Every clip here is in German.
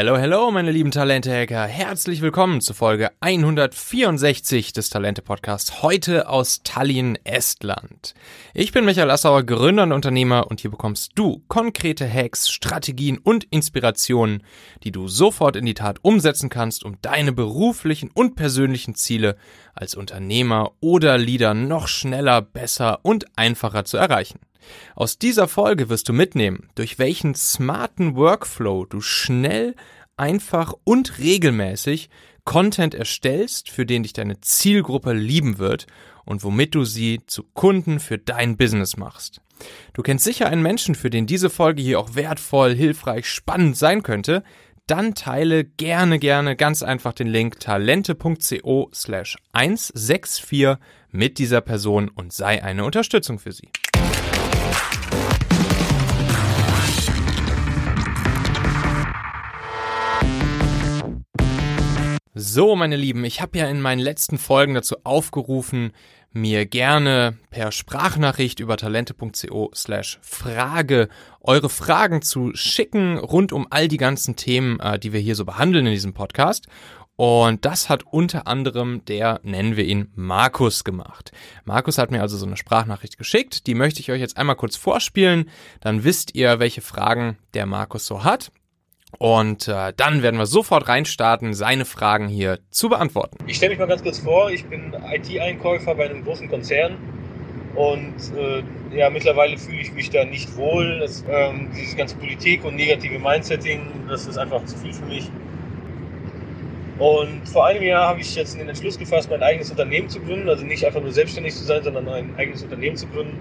Hello, hello, meine lieben Talente-Hacker. Herzlich willkommen zu Folge 164 des Talente-Podcasts, heute aus Tallinn, Estland. Ich bin Michael Assauer, Gründer und Unternehmer und hier bekommst du konkrete Hacks, Strategien und Inspirationen, die du sofort in die Tat umsetzen kannst, um deine beruflichen und persönlichen Ziele als Unternehmer oder Leader noch schneller, besser und einfacher zu erreichen. Aus dieser Folge wirst du mitnehmen, durch welchen smarten Workflow du schnell, einfach und regelmäßig Content erstellst, für den dich deine Zielgruppe lieben wird und womit du sie zu Kunden für dein Business machst. Du kennst sicher einen Menschen, für den diese Folge hier auch wertvoll, hilfreich, spannend sein könnte. Dann teile gerne, gerne ganz einfach den Link talente.co slash 164 mit dieser Person und sei eine Unterstützung für sie. So, meine Lieben, ich habe ja in meinen letzten Folgen dazu aufgerufen, mir gerne per Sprachnachricht über talente.co slash Frage eure Fragen zu schicken rund um all die ganzen Themen, äh, die wir hier so behandeln in diesem Podcast. Und das hat unter anderem der, nennen wir ihn, Markus gemacht. Markus hat mir also so eine Sprachnachricht geschickt, die möchte ich euch jetzt einmal kurz vorspielen, dann wisst ihr, welche Fragen der Markus so hat. Und äh, dann werden wir sofort reinstarten, seine Fragen hier zu beantworten. Ich stelle mich mal ganz kurz vor, ich bin IT-Einkäufer bei einem großen Konzern und äh, ja, mittlerweile fühle ich mich da nicht wohl. Das, ähm, diese ganze Politik und negative Mindsetting, das ist einfach zu viel für mich. Und vor einem Jahr habe ich jetzt den Entschluss gefasst, mein eigenes Unternehmen zu gründen. Also nicht einfach nur selbstständig zu sein, sondern ein eigenes Unternehmen zu gründen.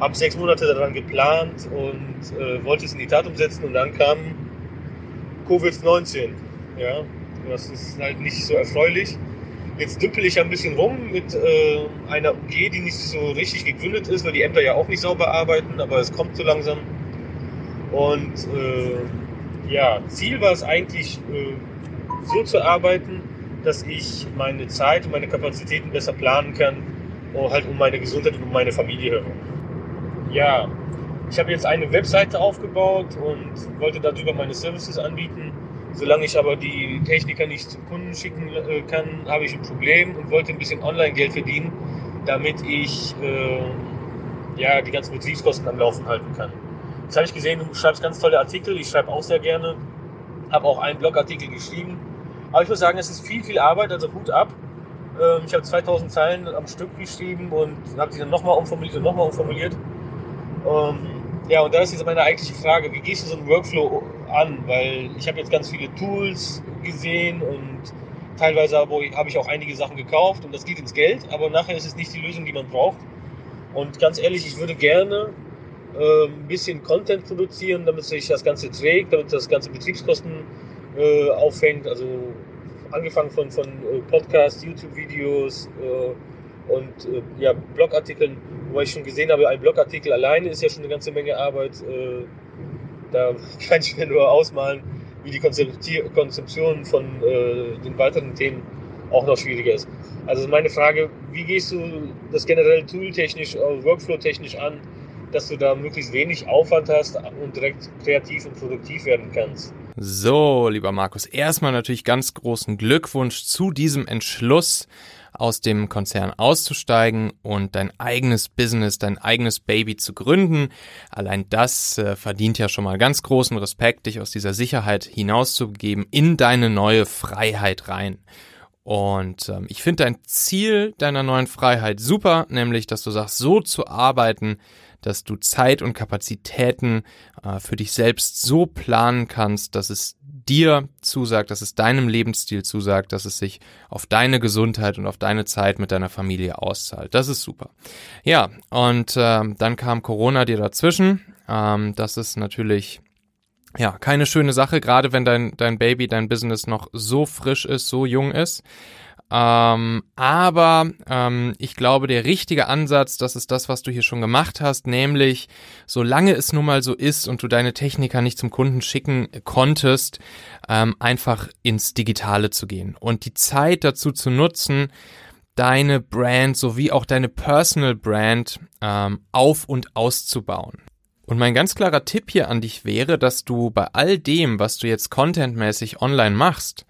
Habe sechs Monate daran geplant und äh, wollte es in die Tat umsetzen. Und dann kam Covid-19. Ja, das ist halt nicht so erfreulich. Jetzt düppel ich ein bisschen rum mit äh, einer UG, die nicht so richtig gegründet ist, weil die Ämter ja auch nicht sauber arbeiten, aber es kommt so langsam. Und äh, ja, Ziel war es eigentlich, äh, so zu arbeiten, dass ich meine Zeit und meine Kapazitäten besser planen kann, halt um meine Gesundheit und um meine Familie herum. Ja, ich habe jetzt eine Webseite aufgebaut und wollte darüber meine Services anbieten. Solange ich aber die Techniker nicht zum Kunden schicken äh, kann, habe ich ein Problem und wollte ein bisschen Online-Geld verdienen, damit ich äh, ja, die ganzen Betriebskosten am Laufen halten kann. Jetzt habe ich gesehen, du schreibst ganz tolle Artikel. Ich schreibe auch sehr gerne. Habe auch einen Blogartikel geschrieben. Aber ich muss sagen, es ist viel, viel Arbeit, also Hut ab. Ähm, ich habe 2000 Zeilen am Stück geschrieben und habe sie dann nochmal umformuliert und nochmal umformuliert. Ähm, ja, und da ist jetzt meine eigentliche Frage, wie gehst du so einen Workflow an? Weil ich habe jetzt ganz viele Tools gesehen und teilweise habe ich auch einige Sachen gekauft und das geht ins Geld, aber nachher ist es nicht die Lösung, die man braucht. Und ganz ehrlich, ich würde gerne äh, ein bisschen Content produzieren, damit sich das Ganze trägt, damit das Ganze Betriebskosten äh, auffängt. Also angefangen von, von äh, Podcasts, YouTube-Videos, äh, und äh, ja, Blogartikeln, wobei ich schon gesehen habe, ein Blogartikel alleine ist ja schon eine ganze Menge Arbeit. Äh, da kann ich mir nur ausmalen, wie die Konzeption von äh, den weiteren Themen auch noch schwieriger ist. Also meine Frage, wie gehst du das generell tooltechnisch, äh, workflow-technisch an, dass du da möglichst wenig Aufwand hast und direkt kreativ und produktiv werden kannst? So, lieber Markus, erstmal natürlich ganz großen Glückwunsch zu diesem Entschluss aus dem Konzern auszusteigen und dein eigenes Business, dein eigenes Baby zu gründen. Allein das äh, verdient ja schon mal ganz großen Respekt, dich aus dieser Sicherheit hinauszugeben in deine neue Freiheit rein. Und ähm, ich finde dein Ziel deiner neuen Freiheit super, nämlich dass du sagst, so zu arbeiten, dass du Zeit und Kapazitäten äh, für dich selbst so planen kannst, dass es dir zusagt, dass es deinem Lebensstil zusagt, dass es sich auf deine Gesundheit und auf deine Zeit mit deiner Familie auszahlt. Das ist super. Ja, und äh, dann kam Corona dir dazwischen. Ähm, das ist natürlich ja keine schöne Sache, gerade wenn dein, dein Baby, dein Business noch so frisch ist, so jung ist. Ähm, aber ähm, ich glaube, der richtige Ansatz, das ist das, was du hier schon gemacht hast, nämlich solange es nun mal so ist und du deine Techniker nicht zum Kunden schicken konntest, ähm, einfach ins Digitale zu gehen und die Zeit dazu zu nutzen, deine Brand sowie auch deine Personal Brand ähm, auf und auszubauen. Und mein ganz klarer Tipp hier an dich wäre, dass du bei all dem, was du jetzt contentmäßig online machst,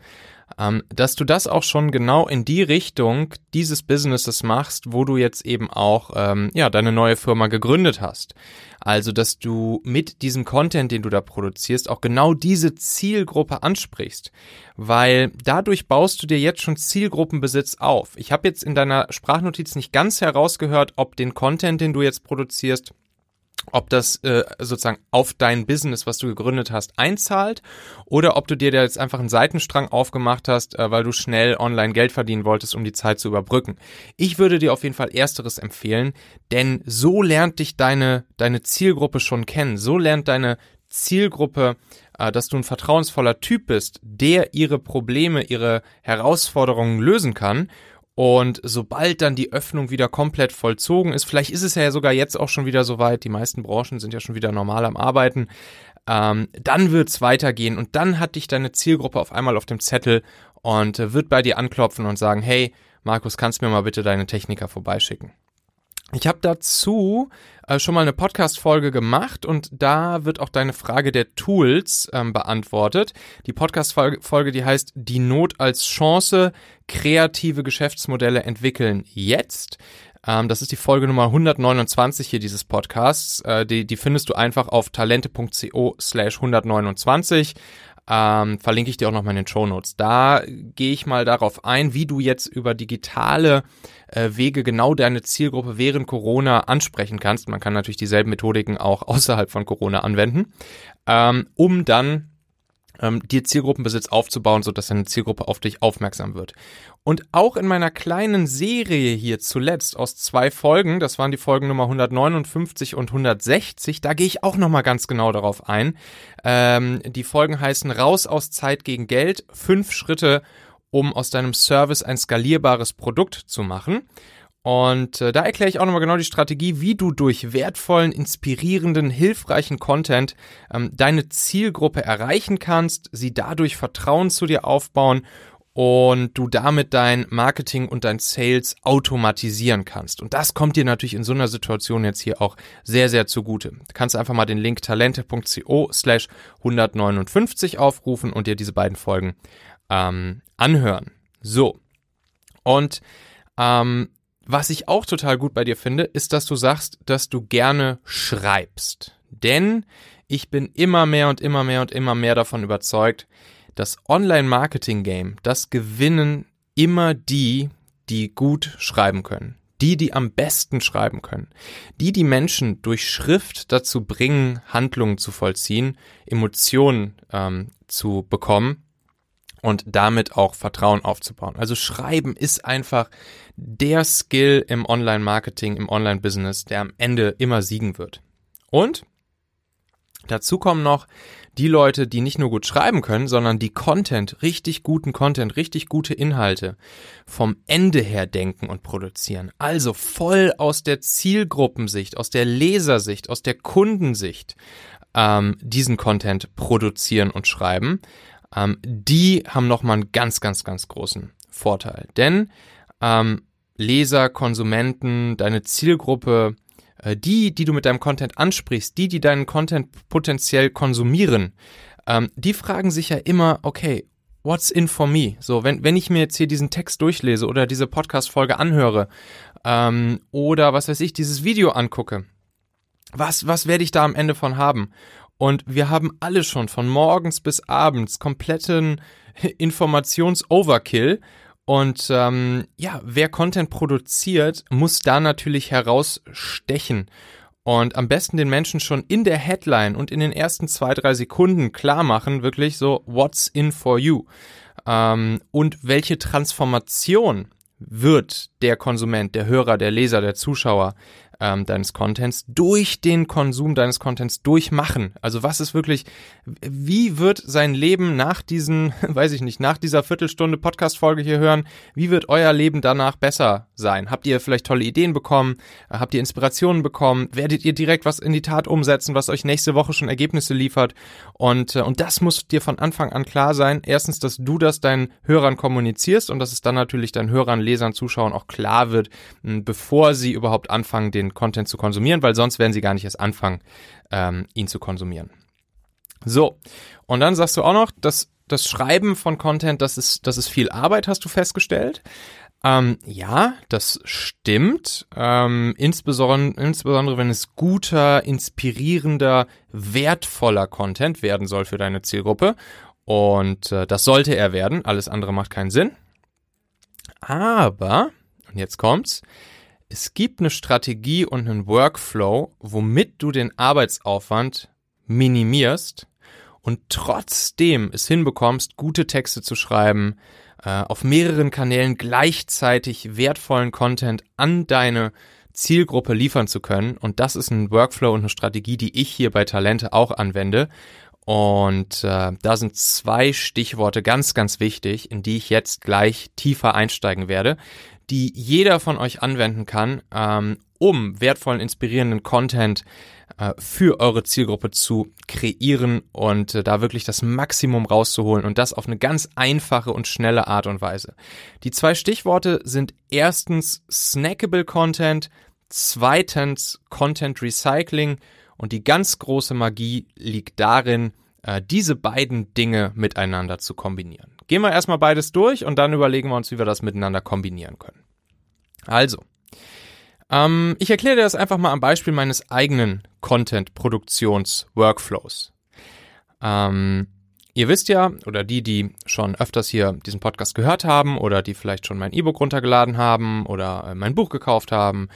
ähm, dass du das auch schon genau in die Richtung dieses Businesses machst, wo du jetzt eben auch ähm, ja deine neue Firma gegründet hast. Also, dass du mit diesem Content, den du da produzierst, auch genau diese Zielgruppe ansprichst, weil dadurch baust du dir jetzt schon Zielgruppenbesitz auf. Ich habe jetzt in deiner Sprachnotiz nicht ganz herausgehört, ob den Content, den du jetzt produzierst, ob das äh, sozusagen auf dein Business, was du gegründet hast, einzahlt oder ob du dir da jetzt einfach einen Seitenstrang aufgemacht hast, äh, weil du schnell online Geld verdienen wolltest, um die Zeit zu überbrücken. Ich würde dir auf jeden Fall ersteres empfehlen, denn so lernt dich deine deine Zielgruppe schon kennen. So lernt deine Zielgruppe, äh, dass du ein vertrauensvoller Typ bist, der ihre Probleme, ihre Herausforderungen lösen kann und sobald dann die Öffnung wieder komplett vollzogen ist, vielleicht ist es ja sogar jetzt auch schon wieder soweit, die meisten Branchen sind ja schon wieder normal am Arbeiten, ähm, dann wird's weitergehen und dann hat dich deine Zielgruppe auf einmal auf dem Zettel und äh, wird bei dir anklopfen und sagen, hey, Markus, kannst mir mal bitte deine Techniker vorbeischicken. Ich habe dazu äh, schon mal eine Podcast-Folge gemacht und da wird auch deine Frage der Tools ähm, beantwortet. Die Podcast-Folge, die heißt Die Not als Chance, kreative Geschäftsmodelle entwickeln jetzt. Ähm, das ist die Folge Nummer 129 hier dieses Podcasts. Äh, die, die findest du einfach auf talente.co slash 129 ähm, verlinke ich dir auch nochmal in den Show Notes. Da gehe ich mal darauf ein, wie du jetzt über digitale äh, Wege genau deine Zielgruppe während Corona ansprechen kannst. Man kann natürlich dieselben Methodiken auch außerhalb von Corona anwenden, ähm, um dann ähm, dir Zielgruppenbesitz aufzubauen, sodass deine Zielgruppe auf dich aufmerksam wird. Und auch in meiner kleinen Serie hier zuletzt aus zwei Folgen, das waren die Folgen Nummer 159 und 160, da gehe ich auch nochmal ganz genau darauf ein. Ähm, die Folgen heißen Raus aus Zeit gegen Geld, fünf Schritte, um aus deinem Service ein skalierbares Produkt zu machen. Und äh, da erkläre ich auch nochmal genau die Strategie, wie du durch wertvollen, inspirierenden, hilfreichen Content ähm, deine Zielgruppe erreichen kannst, sie dadurch Vertrauen zu dir aufbauen und du damit dein Marketing und dein Sales automatisieren kannst. Und das kommt dir natürlich in so einer Situation jetzt hier auch sehr, sehr zugute. Du kannst einfach mal den Link talente.co slash 159 aufrufen und dir diese beiden Folgen ähm, anhören. So. Und ähm, was ich auch total gut bei dir finde, ist, dass du sagst, dass du gerne schreibst. Denn ich bin immer mehr und immer mehr und immer mehr davon überzeugt, das Online-Marketing-Game, das gewinnen immer die, die gut schreiben können. Die, die am besten schreiben können. Die, die Menschen durch Schrift dazu bringen, Handlungen zu vollziehen, Emotionen ähm, zu bekommen und damit auch Vertrauen aufzubauen. Also Schreiben ist einfach der Skill im Online-Marketing, im Online-Business, der am Ende immer siegen wird. Und dazu kommen noch die Leute, die nicht nur gut schreiben können, sondern die Content, richtig guten Content, richtig gute Inhalte vom Ende her denken und produzieren. Also voll aus der Zielgruppensicht, aus der Lesersicht, aus der Kundensicht ähm, diesen Content produzieren und schreiben. Ähm, die haben nochmal einen ganz, ganz, ganz großen Vorteil. Denn ähm, Leser, Konsumenten, deine Zielgruppe, die, die du mit deinem Content ansprichst, die, die deinen Content potenziell konsumieren, ähm, die fragen sich ja immer, okay, what's in for me? So, wenn, wenn ich mir jetzt hier diesen Text durchlese oder diese Podcast-Folge anhöre ähm, oder was weiß ich, dieses Video angucke, was, was werde ich da am Ende von haben? Und wir haben alle schon von morgens bis abends kompletten Informations-Overkill und ähm, ja, wer Content produziert, muss da natürlich herausstechen. Und am besten den Menschen schon in der Headline und in den ersten zwei, drei Sekunden klar machen, wirklich so, what's in for you? Ähm, und welche Transformation wird der Konsument, der Hörer, der Leser, der Zuschauer ähm, deines Contents durch den Konsum deines Contents durchmachen. Also was ist wirklich, wie wird sein Leben nach diesen, weiß ich nicht, nach dieser Viertelstunde Podcast-Folge hier hören, wie wird euer Leben danach besser sein? Habt ihr vielleicht tolle Ideen bekommen? Habt ihr Inspirationen bekommen? Werdet ihr direkt was in die Tat umsetzen, was euch nächste Woche schon Ergebnisse liefert? Und, äh, und das muss dir von Anfang an klar sein. Erstens, dass du das deinen Hörern kommunizierst und dass es dann natürlich deinen Hörern, Lesern, Zuschauern auch klar wird, bevor sie überhaupt anfangen, den Content zu konsumieren, weil sonst werden sie gar nicht erst anfangen, ähm, ihn zu konsumieren. So, und dann sagst du auch noch, dass das Schreiben von Content, das ist, das ist viel Arbeit, hast du festgestellt. Ähm, ja, das stimmt. Ähm, insbesondere, insbesondere wenn es guter, inspirierender, wertvoller Content werden soll für deine Zielgruppe. Und äh, das sollte er werden. Alles andere macht keinen Sinn. Aber, und jetzt kommt's, es gibt eine Strategie und einen Workflow, womit du den Arbeitsaufwand minimierst und trotzdem es hinbekommst, gute Texte zu schreiben, äh, auf mehreren Kanälen gleichzeitig wertvollen Content an deine Zielgruppe liefern zu können. Und das ist ein Workflow und eine Strategie, die ich hier bei Talente auch anwende. Und äh, da sind zwei Stichworte ganz, ganz wichtig, in die ich jetzt gleich tiefer einsteigen werde, die jeder von euch anwenden kann, ähm, um wertvollen, inspirierenden Content äh, für eure Zielgruppe zu kreieren und äh, da wirklich das Maximum rauszuholen und das auf eine ganz einfache und schnelle Art und Weise. Die zwei Stichworte sind erstens snackable Content, zweitens Content Recycling und die ganz große Magie liegt darin, äh, diese beiden Dinge miteinander zu kombinieren. Gehen wir erstmal beides durch und dann überlegen wir uns, wie wir das miteinander kombinieren können. Also, ähm, ich erkläre dir das einfach mal am Beispiel meines eigenen Content-Produktions-Workflows. Ähm, ihr wisst ja, oder die, die schon öfters hier diesen Podcast gehört haben oder die vielleicht schon mein E-Book runtergeladen haben oder äh, mein Buch gekauft haben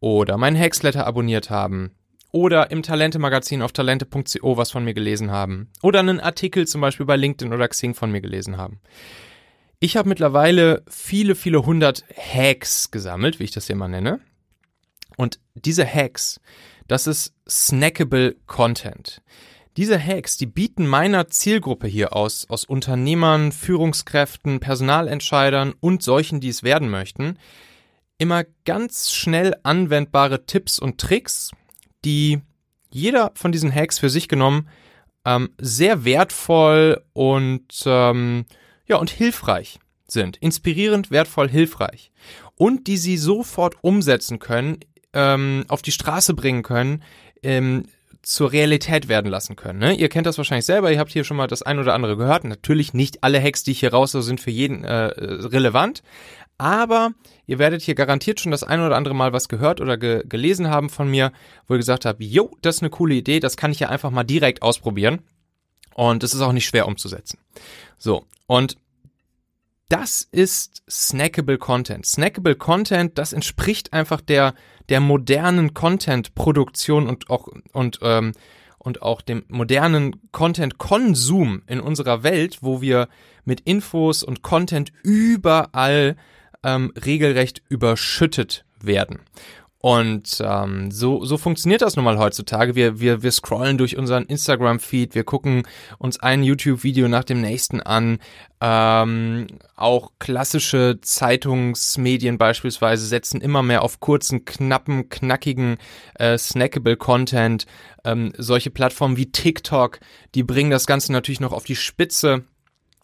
oder meinen Hexletter abonniert haben oder im Talente-Magazin auf talente.co was von mir gelesen haben oder einen Artikel zum Beispiel bei LinkedIn oder Xing von mir gelesen haben. Ich habe mittlerweile viele, viele hundert Hacks gesammelt, wie ich das hier mal nenne. Und diese Hacks, das ist snackable Content. Diese Hacks, die bieten meiner Zielgruppe hier aus, aus Unternehmern, Führungskräften, Personalentscheidern und solchen, die es werden möchten, immer ganz schnell anwendbare Tipps und Tricks, die jeder von diesen Hacks für sich genommen ähm, sehr wertvoll und ähm, ja und hilfreich sind. Inspirierend, wertvoll, hilfreich. Und die sie sofort umsetzen können ähm, auf die Straße bringen können, ähm, zur Realität werden lassen können. Ne? Ihr kennt das wahrscheinlich selber, ihr habt hier schon mal das ein oder andere gehört. Natürlich nicht alle Hacks, die ich hier raus sind für jeden äh, relevant, aber ihr werdet hier garantiert schon das ein oder andere Mal was gehört oder ge gelesen haben von mir, wo ihr gesagt habt, jo, das ist eine coole Idee, das kann ich ja einfach mal direkt ausprobieren. Und es ist auch nicht schwer umzusetzen. So, und das ist snackable Content. Snackable Content, das entspricht einfach der, der modernen Content-Produktion und auch, und, ähm, und auch dem modernen Content-Konsum in unserer Welt, wo wir mit Infos und Content überall ähm, regelrecht überschüttet werden. Und ähm, so, so funktioniert das nun mal heutzutage. Wir, wir, wir scrollen durch unseren Instagram-Feed, wir gucken uns ein YouTube-Video nach dem nächsten an. Ähm, auch klassische Zeitungsmedien beispielsweise setzen immer mehr auf kurzen, knappen, knackigen, äh, snackable Content. Ähm, solche Plattformen wie TikTok, die bringen das Ganze natürlich noch auf die Spitze.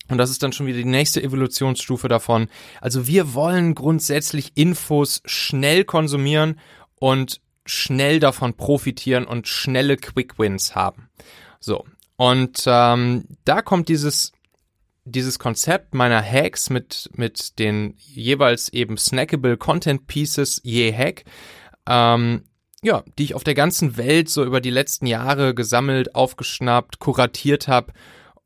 Und das ist dann schon wieder die nächste Evolutionsstufe davon. Also wir wollen grundsätzlich Infos schnell konsumieren und schnell davon profitieren und schnelle Quick Wins haben. So. Und ähm, da kommt dieses dieses Konzept meiner Hacks mit mit den jeweils eben snackable Content Pieces je Hack, ähm, ja, die ich auf der ganzen Welt so über die letzten Jahre gesammelt, aufgeschnappt, kuratiert habe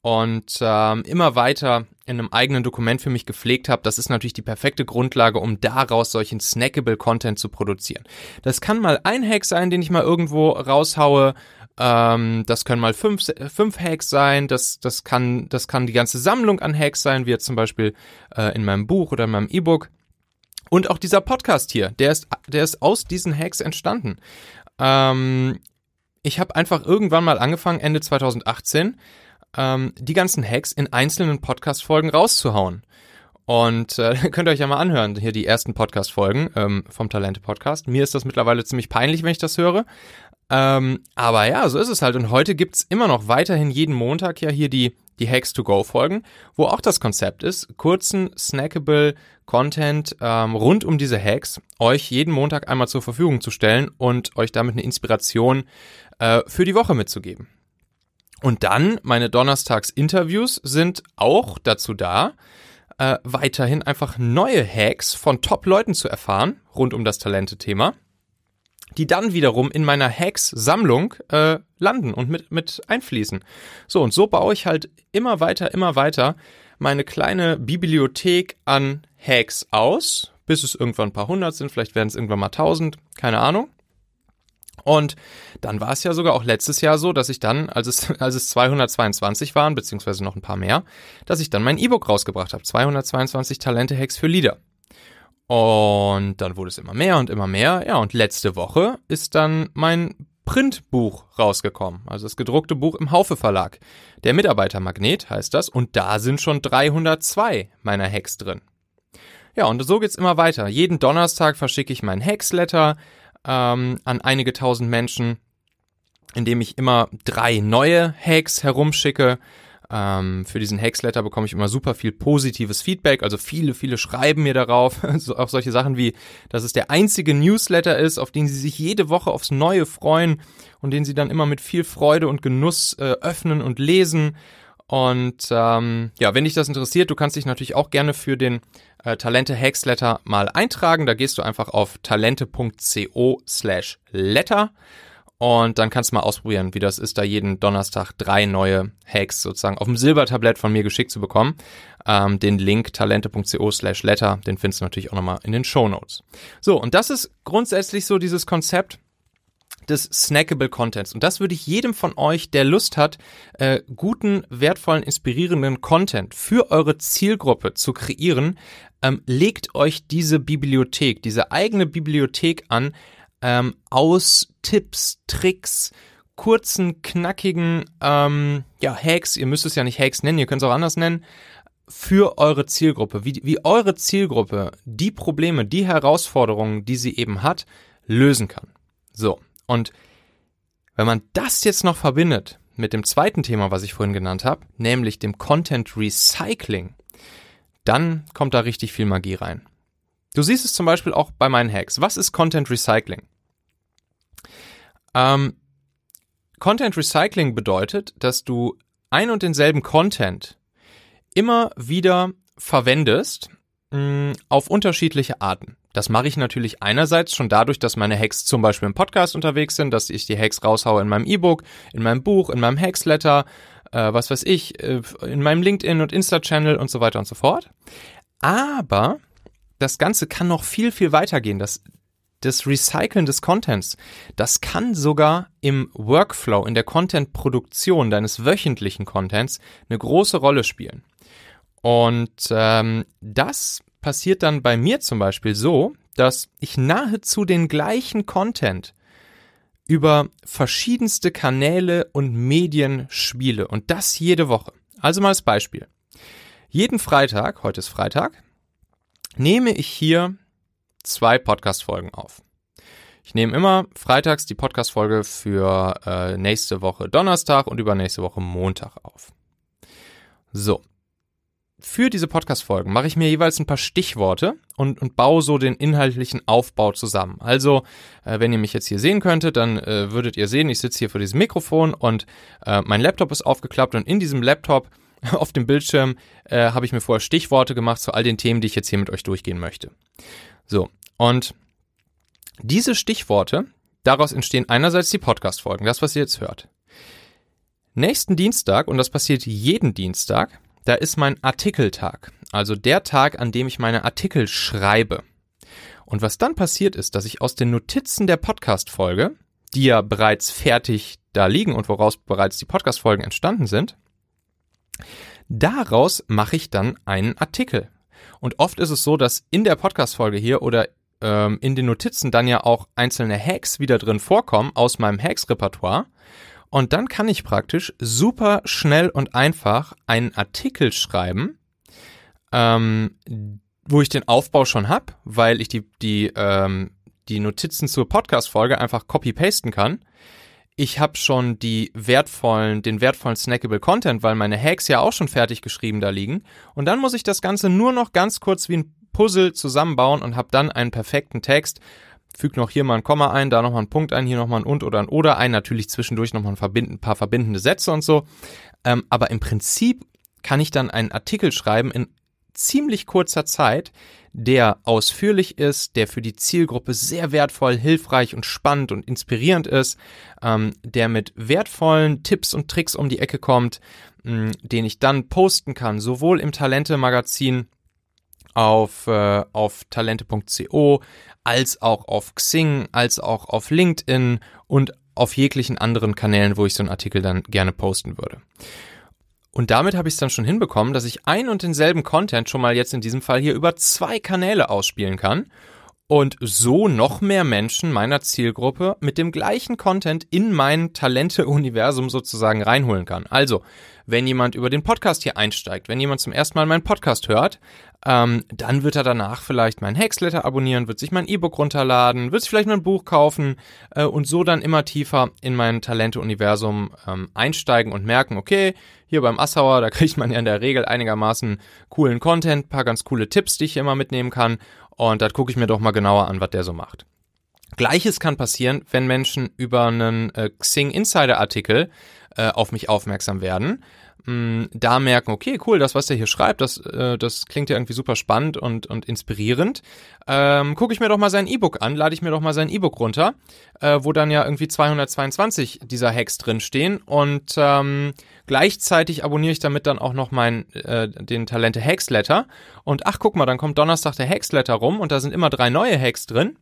und ähm, immer weiter in einem eigenen Dokument für mich gepflegt habe, das ist natürlich die perfekte Grundlage, um daraus solchen snackable Content zu produzieren. Das kann mal ein Hack sein, den ich mal irgendwo raushaue. Ähm, das können mal fünf, fünf Hacks sein. Das, das, kann, das kann die ganze Sammlung an Hacks sein, wie jetzt zum Beispiel äh, in meinem Buch oder in meinem E-Book. Und auch dieser Podcast hier, der ist, der ist aus diesen Hacks entstanden. Ähm, ich habe einfach irgendwann mal angefangen, Ende 2018, ähm, die ganzen Hacks in einzelnen Podcast-Folgen rauszuhauen. Und äh, könnt ihr euch ja mal anhören, hier die ersten Podcast-Folgen ähm, vom Talente-Podcast. Mir ist das mittlerweile ziemlich peinlich, wenn ich das höre. Ähm, aber ja, so ist es halt. Und heute gibt's immer noch weiterhin jeden Montag ja hier die, die Hacks to Go Folgen, wo auch das Konzept ist, kurzen, snackable Content ähm, rund um diese Hacks euch jeden Montag einmal zur Verfügung zu stellen und euch damit eine Inspiration äh, für die Woche mitzugeben. Und dann meine Donnerstags-Interviews sind auch dazu da, äh, weiterhin einfach neue Hacks von Top-Leuten zu erfahren rund um das Talente-Thema, die dann wiederum in meiner Hacks-Sammlung äh, landen und mit, mit einfließen. So, und so baue ich halt immer weiter, immer weiter meine kleine Bibliothek an Hacks aus, bis es irgendwann ein paar hundert sind, vielleicht werden es irgendwann mal tausend, keine Ahnung. Und dann war es ja sogar auch letztes Jahr so, dass ich dann, als es, als es 222 waren, beziehungsweise noch ein paar mehr, dass ich dann mein E-Book rausgebracht habe. 222 Talente-Hacks für Lieder. Und dann wurde es immer mehr und immer mehr. Ja, und letzte Woche ist dann mein Printbuch rausgekommen. Also das gedruckte Buch im Haufe Verlag. Der Mitarbeitermagnet heißt das. Und da sind schon 302 meiner Hacks drin. Ja, und so geht's immer weiter. Jeden Donnerstag verschicke ich mein Hacksletter ähm, an einige tausend Menschen, indem ich immer drei neue Hacks herumschicke. Ähm, für diesen Hacksletter bekomme ich immer super viel positives Feedback. Also viele, viele schreiben mir darauf. so, auch solche Sachen wie, dass es der einzige Newsletter ist, auf den sie sich jede Woche aufs Neue freuen und den sie dann immer mit viel Freude und Genuss äh, öffnen und lesen. Und ähm, ja, wenn dich das interessiert, du kannst dich natürlich auch gerne für den äh, Talente Hacksletter mal eintragen. Da gehst du einfach auf talente.co slash letter und dann kannst du mal ausprobieren, wie das ist, da jeden Donnerstag drei neue Hacks sozusagen auf dem Silbertablett von mir geschickt zu bekommen. Ähm, den Link talente.co slash letter, den findest du natürlich auch nochmal in den Show Notes. So, und das ist grundsätzlich so dieses Konzept des snackable Contents. Und das würde ich jedem von euch, der Lust hat, äh, guten, wertvollen, inspirierenden Content für eure Zielgruppe zu kreieren, ähm, legt euch diese Bibliothek, diese eigene Bibliothek an, ähm, aus Tipps, Tricks, kurzen, knackigen ähm, ja, Hacks, ihr müsst es ja nicht Hacks nennen, ihr könnt es auch anders nennen, für eure Zielgruppe, wie, wie eure Zielgruppe die Probleme, die Herausforderungen, die sie eben hat, lösen kann. So, und wenn man das jetzt noch verbindet mit dem zweiten Thema, was ich vorhin genannt habe, nämlich dem Content Recycling, dann kommt da richtig viel Magie rein. Du siehst es zum Beispiel auch bei meinen Hacks. Was ist Content Recycling? Ähm, Content Recycling bedeutet, dass du ein und denselben Content immer wieder verwendest mh, mm, auf unterschiedliche Arten. Das mache ich natürlich einerseits schon dadurch, dass meine Hacks zum Beispiel im Podcast unterwegs sind, dass ich die Hacks raushaue in meinem E-Book, in meinem Buch, in meinem Hacksletter, äh, was weiß ich, äh, in meinem LinkedIn und Insta-Channel und so weiter und so fort. Aber das Ganze kann noch viel, viel weitergehen. Das, das Recyceln des Contents, das kann sogar im Workflow, in der Content-Produktion deines wöchentlichen Contents eine große Rolle spielen. Und ähm, das passiert dann bei mir zum Beispiel so, dass ich nahezu den gleichen Content über verschiedenste Kanäle und Medien spiele und das jede Woche. Also mal als Beispiel. Jeden Freitag, heute ist Freitag, nehme ich hier zwei Podcast-Folgen auf. Ich nehme immer freitags die Podcast-Folge für äh, nächste Woche Donnerstag und übernächste Woche Montag auf. So. Für diese Podcast-Folgen mache ich mir jeweils ein paar Stichworte und, und baue so den inhaltlichen Aufbau zusammen. Also, äh, wenn ihr mich jetzt hier sehen könntet, dann äh, würdet ihr sehen, ich sitze hier vor diesem Mikrofon und äh, mein Laptop ist aufgeklappt und in diesem Laptop auf dem Bildschirm äh, habe ich mir vorher Stichworte gemacht zu all den Themen, die ich jetzt hier mit euch durchgehen möchte. So, und diese Stichworte, daraus entstehen einerseits die Podcast-Folgen, das, was ihr jetzt hört. Nächsten Dienstag, und das passiert jeden Dienstag, da ist mein Artikeltag, also der Tag, an dem ich meine Artikel schreibe. Und was dann passiert ist, dass ich aus den Notizen der Podcast-Folge, die ja bereits fertig da liegen und woraus bereits die Podcast-Folgen entstanden sind, Daraus mache ich dann einen Artikel. Und oft ist es so, dass in der Podcast-Folge hier oder ähm, in den Notizen dann ja auch einzelne Hacks wieder drin vorkommen aus meinem Hacks-Repertoire. Und dann kann ich praktisch super schnell und einfach einen Artikel schreiben, ähm, wo ich den Aufbau schon habe, weil ich die, die, ähm, die Notizen zur Podcast-Folge einfach copy-pasten kann. Ich habe schon die wertvollen, den wertvollen snackable Content, weil meine Hacks ja auch schon fertig geschrieben da liegen. Und dann muss ich das Ganze nur noch ganz kurz wie ein Puzzle zusammenbauen und habe dann einen perfekten Text. Füg noch hier mal ein Komma ein, da nochmal ein Punkt ein, hier nochmal ein und oder ein oder ein, natürlich zwischendurch nochmal ein, verbind ein paar verbindende Sätze und so. Ähm, aber im Prinzip kann ich dann einen Artikel schreiben in ziemlich kurzer Zeit, der ausführlich ist, der für die Zielgruppe sehr wertvoll, hilfreich und spannend und inspirierend ist, ähm, der mit wertvollen Tipps und Tricks um die Ecke kommt, mh, den ich dann posten kann, sowohl im Talente-Magazin auf, äh, auf talente.co, als auch auf Xing, als auch auf LinkedIn und auf jeglichen anderen Kanälen, wo ich so einen Artikel dann gerne posten würde. Und damit habe ich es dann schon hinbekommen, dass ich ein und denselben Content schon mal jetzt in diesem Fall hier über zwei Kanäle ausspielen kann und so noch mehr Menschen meiner Zielgruppe mit dem gleichen Content in mein Talente-Universum sozusagen reinholen kann. Also, wenn jemand über den Podcast hier einsteigt, wenn jemand zum ersten Mal meinen Podcast hört, ähm, dann wird er danach vielleicht mein Hacksletter abonnieren, wird sich mein E-Book runterladen, wird sich vielleicht mein Buch kaufen äh, und so dann immer tiefer in mein Talente-Universum ähm, einsteigen und merken, okay, hier beim Assauer, da kriegt man ja in der Regel einigermaßen coolen Content, paar ganz coole Tipps, die ich immer mitnehmen kann und da gucke ich mir doch mal genauer an, was der so macht. Gleiches kann passieren, wenn Menschen über einen äh, Xing Insider Artikel äh, auf mich aufmerksam werden mh, da merken, okay, cool, das, was der hier schreibt, das, äh, das klingt ja irgendwie super spannend und, und inspirierend. Ähm, Gucke ich mir doch mal sein E-Book an, lade ich mir doch mal sein E-Book runter, äh, wo dann ja irgendwie 222 dieser Hacks drinstehen und ähm, gleichzeitig abonniere ich damit dann auch noch mein, äh, den Talente Hacks Letter und ach, guck mal, dann kommt Donnerstag der Hacks Letter rum und da sind immer drei neue Hacks drin.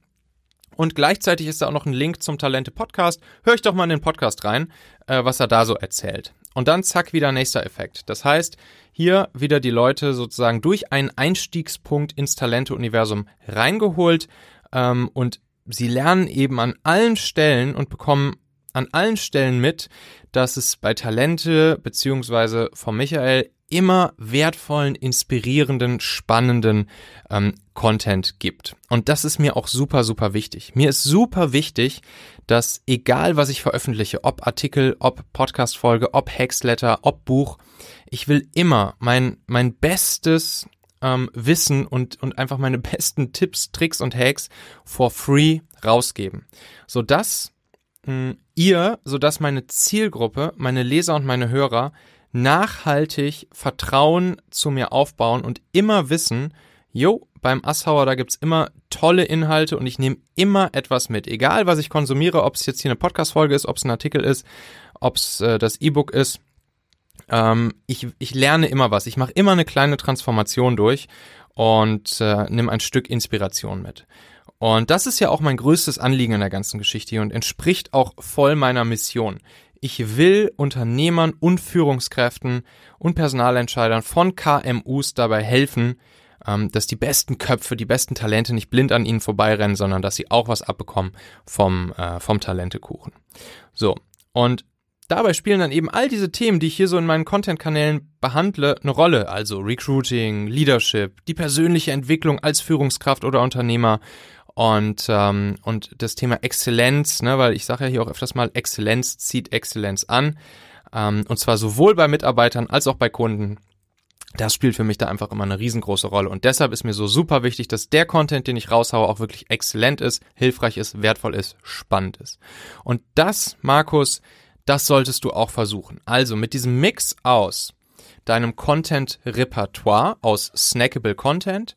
Und gleichzeitig ist da auch noch ein Link zum Talente Podcast. Hör ich doch mal in den Podcast rein, äh, was er da so erzählt. Und dann zack, wieder nächster Effekt. Das heißt, hier wieder die Leute sozusagen durch einen Einstiegspunkt ins Talente-Universum reingeholt ähm, und sie lernen eben an allen Stellen und bekommen an allen Stellen mit, dass es bei Talente beziehungsweise von Michael immer wertvollen, inspirierenden, spannenden ähm, Content gibt. Und das ist mir auch super, super wichtig. Mir ist super wichtig, dass egal was ich veröffentliche, ob Artikel, ob Podcast-Folge, ob Hacksletter, ob Buch, ich will immer mein, mein bestes ähm, Wissen und, und einfach meine besten Tipps, Tricks und Hacks for free rausgeben. Sodass mh, hm, ihr, sodass meine Zielgruppe, meine Leser und meine Hörer nachhaltig Vertrauen zu mir aufbauen und immer wissen, jo, beim Asshauer, da gibt's immer tolle Inhalte und ich nehme immer etwas mit. Egal, was ich konsumiere, ob es jetzt hier eine Podcast-Folge ist, ob es ein Artikel ist, ob es äh, das E-Book ist. Ähm, ich, ich lerne immer was. Ich mache immer eine kleine Transformation durch und äh, nehme ein Stück Inspiration mit. Und das ist ja auch mein größtes Anliegen in der ganzen Geschichte und entspricht auch voll meiner Mission. Ich will Unternehmern und Führungskräften und Personalentscheidern von KMUs dabei helfen, ähm, dass die besten Köpfe, die besten Talente nicht blind an ihnen vorbeirennen, sondern dass sie auch was abbekommen vom, äh, vom Talentekuchen. So, und dabei spielen dann eben all diese Themen, die ich hier so in meinen Content-Kanälen behandle, eine Rolle. Also Recruiting, Leadership, die persönliche Entwicklung als Führungskraft oder Unternehmer und, ähm, und das Thema Exzellenz, ne, weil ich sage ja hier auch öfters mal, Exzellenz zieht Exzellenz an. Ähm, und zwar sowohl bei Mitarbeitern als auch bei Kunden. Das spielt für mich da einfach immer eine riesengroße Rolle. Und deshalb ist mir so super wichtig, dass der Content, den ich raushaue, auch wirklich exzellent ist, hilfreich ist, wertvoll ist, spannend ist. Und das, Markus, das solltest du auch versuchen. Also mit diesem Mix aus deinem Content-Repertoire, aus snackable Content,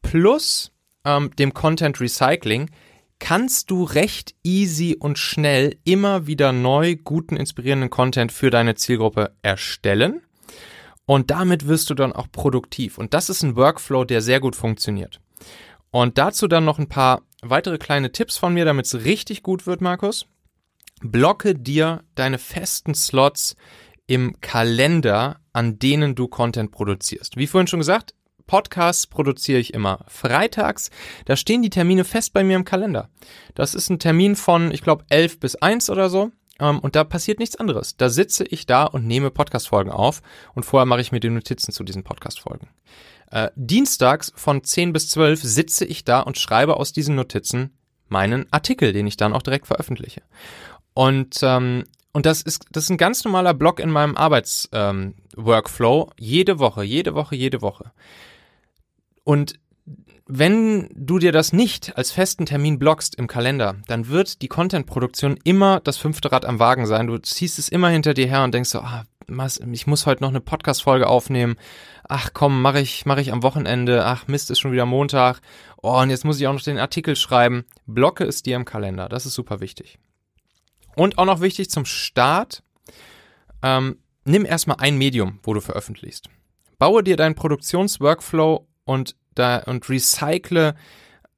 plus ähm, dem Content Recycling, kannst du recht easy und schnell immer wieder neu guten, inspirierenden Content für deine Zielgruppe erstellen. Und damit wirst du dann auch produktiv. Und das ist ein Workflow, der sehr gut funktioniert. Und dazu dann noch ein paar weitere kleine Tipps von mir, damit es richtig gut wird, Markus. Blocke dir deine festen Slots im Kalender, an denen du Content produzierst. Wie vorhin schon gesagt, Podcasts produziere ich immer freitags. Da stehen die Termine fest bei mir im Kalender. Das ist ein Termin von, ich glaube, 11 bis 1 oder so. Ähm, und da passiert nichts anderes. Da sitze ich da und nehme Podcast-Folgen auf. Und vorher mache ich mir die Notizen zu diesen Podcast-Folgen. Äh, dienstags von 10 bis 12 sitze ich da und schreibe aus diesen Notizen meinen Artikel, den ich dann auch direkt veröffentliche. Und, ähm, und das ist, das ist ein ganz normaler Block in meinem Arbeitsworkflow. Ähm, jede Woche, jede Woche, jede Woche. Und wenn du dir das nicht als festen Termin blockst im Kalender, dann wird die Content-Produktion immer das fünfte Rad am Wagen sein. Du ziehst es immer hinter dir her und denkst so, ah, ich muss heute noch eine Podcast-Folge aufnehmen. Ach komm, mache ich, mach ich am Wochenende. Ach Mist, ist schon wieder Montag. Oh, und jetzt muss ich auch noch den Artikel schreiben. Blocke es dir im Kalender. Das ist super wichtig. Und auch noch wichtig zum Start, ähm, nimm erstmal ein Medium, wo du veröffentlichst. Baue dir deinen Produktionsworkflow und, da, und recycle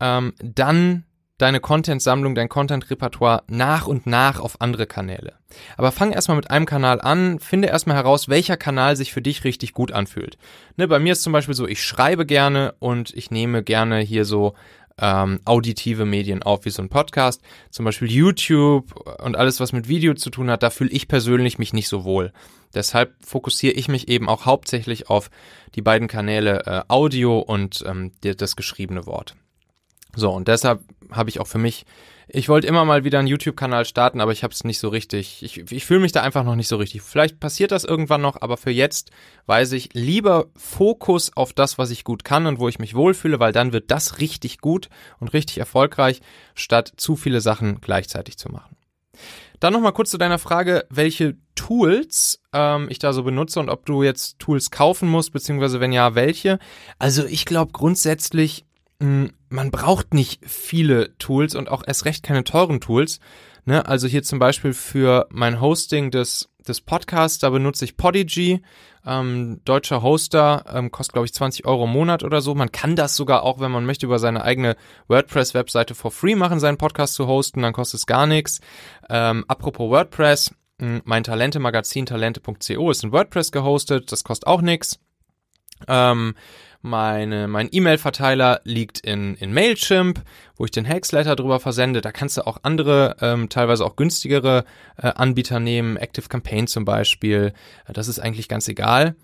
ähm, dann deine Content-Sammlung, dein Content-Repertoire nach und nach auf andere Kanäle. Aber fang erstmal mit einem Kanal an, finde erstmal heraus, welcher Kanal sich für dich richtig gut anfühlt. Ne, bei mir ist zum Beispiel so, ich schreibe gerne und ich nehme gerne hier so ähm, auditive Medien auf, wie so ein Podcast, zum Beispiel YouTube und alles, was mit Video zu tun hat, da fühle ich persönlich mich nicht so wohl. Deshalb fokussiere ich mich eben auch hauptsächlich auf die beiden Kanäle äh, Audio und ähm, das geschriebene Wort. So, und deshalb habe ich auch für mich, ich wollte immer mal wieder einen YouTube-Kanal starten, aber ich habe es nicht so richtig, ich, ich fühle mich da einfach noch nicht so richtig. Vielleicht passiert das irgendwann noch, aber für jetzt weiß ich lieber Fokus auf das, was ich gut kann und wo ich mich wohlfühle, weil dann wird das richtig gut und richtig erfolgreich, statt zu viele Sachen gleichzeitig zu machen. Dann nochmal kurz zu deiner Frage, welche Tools ähm, ich da so benutze und ob du jetzt Tools kaufen musst, beziehungsweise wenn ja, welche. Also ich glaube grundsätzlich, man braucht nicht viele Tools und auch erst recht keine teuren Tools. Ne? Also hier zum Beispiel für mein Hosting des, des Podcasts, da benutze ich Podigy, ähm, deutscher Hoster, ähm, kostet glaube ich 20 Euro im Monat oder so. Man kann das sogar auch, wenn man möchte, über seine eigene WordPress-Webseite for free machen, seinen Podcast zu hosten, dann kostet es gar nichts. Ähm, apropos WordPress, hm, mein Talente-Magazin talente.co ist in WordPress gehostet, das kostet auch nichts. Ähm, meine, mein E-Mail-Verteiler liegt in, in Mailchimp, wo ich den Hacksletter drüber versende. Da kannst du auch andere, ähm, teilweise auch günstigere äh, Anbieter nehmen, Active Campaign zum Beispiel. Das ist eigentlich ganz egal.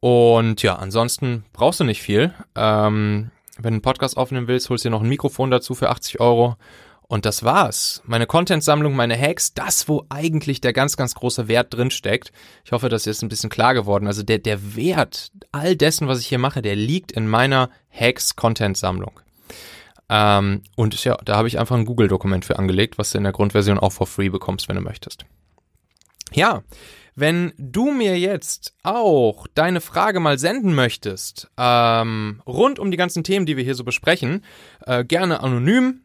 Und ja, ansonsten brauchst du nicht viel. Ähm, wenn du einen Podcast aufnehmen willst, holst du dir noch ein Mikrofon dazu für 80 Euro und das war's. Meine Content-Sammlung, meine Hacks, das, wo eigentlich der ganz, ganz große Wert drin steckt. Ich hoffe, das ist ein bisschen klar geworden. Also der, der Wert all dessen, was ich hier mache, der liegt in meiner Hacks-Content-Sammlung. Ähm, und ja, da habe ich einfach ein Google-Dokument für angelegt, was du in der Grundversion auch for free bekommst, wenn du möchtest. Ja, wenn du mir jetzt auch deine Frage mal senden möchtest, ähm, rund um die ganzen Themen, die wir hier so besprechen, äh, gerne anonym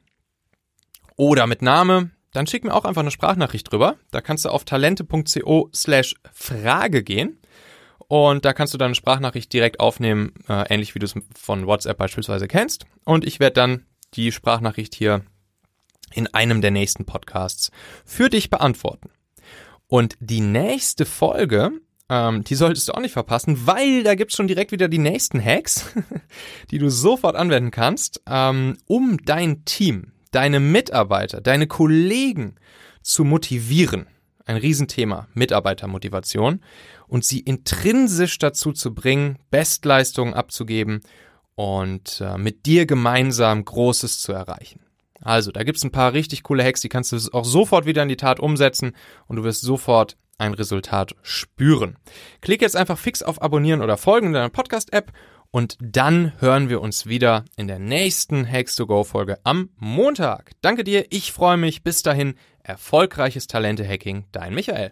oder mit Name, dann schick mir auch einfach eine Sprachnachricht drüber. Da kannst du auf talente.co slash Frage gehen. Und da kannst du dann eine Sprachnachricht direkt aufnehmen, äh, ähnlich wie du es von WhatsApp beispielsweise kennst. Und ich werde dann die Sprachnachricht hier in einem der nächsten Podcasts für dich beantworten. Und die nächste Folge, ähm, die solltest du auch nicht verpassen, weil da gibt's schon direkt wieder die nächsten Hacks, die du sofort anwenden kannst, ähm, um dein Team, deine Mitarbeiter, deine Kollegen zu motivieren. Ein Riesenthema, Mitarbeitermotivation. Und sie intrinsisch dazu zu bringen, Bestleistungen abzugeben und äh, mit dir gemeinsam Großes zu erreichen. Also, da gibt's ein paar richtig coole Hacks, die kannst du auch sofort wieder in die Tat umsetzen und du wirst sofort ein Resultat spüren. Klick jetzt einfach fix auf Abonnieren oder Folgen in deiner Podcast-App und dann hören wir uns wieder in der nächsten Hacks to Go Folge am Montag. Danke dir, ich freue mich. Bis dahin, erfolgreiches Talente-Hacking, dein Michael.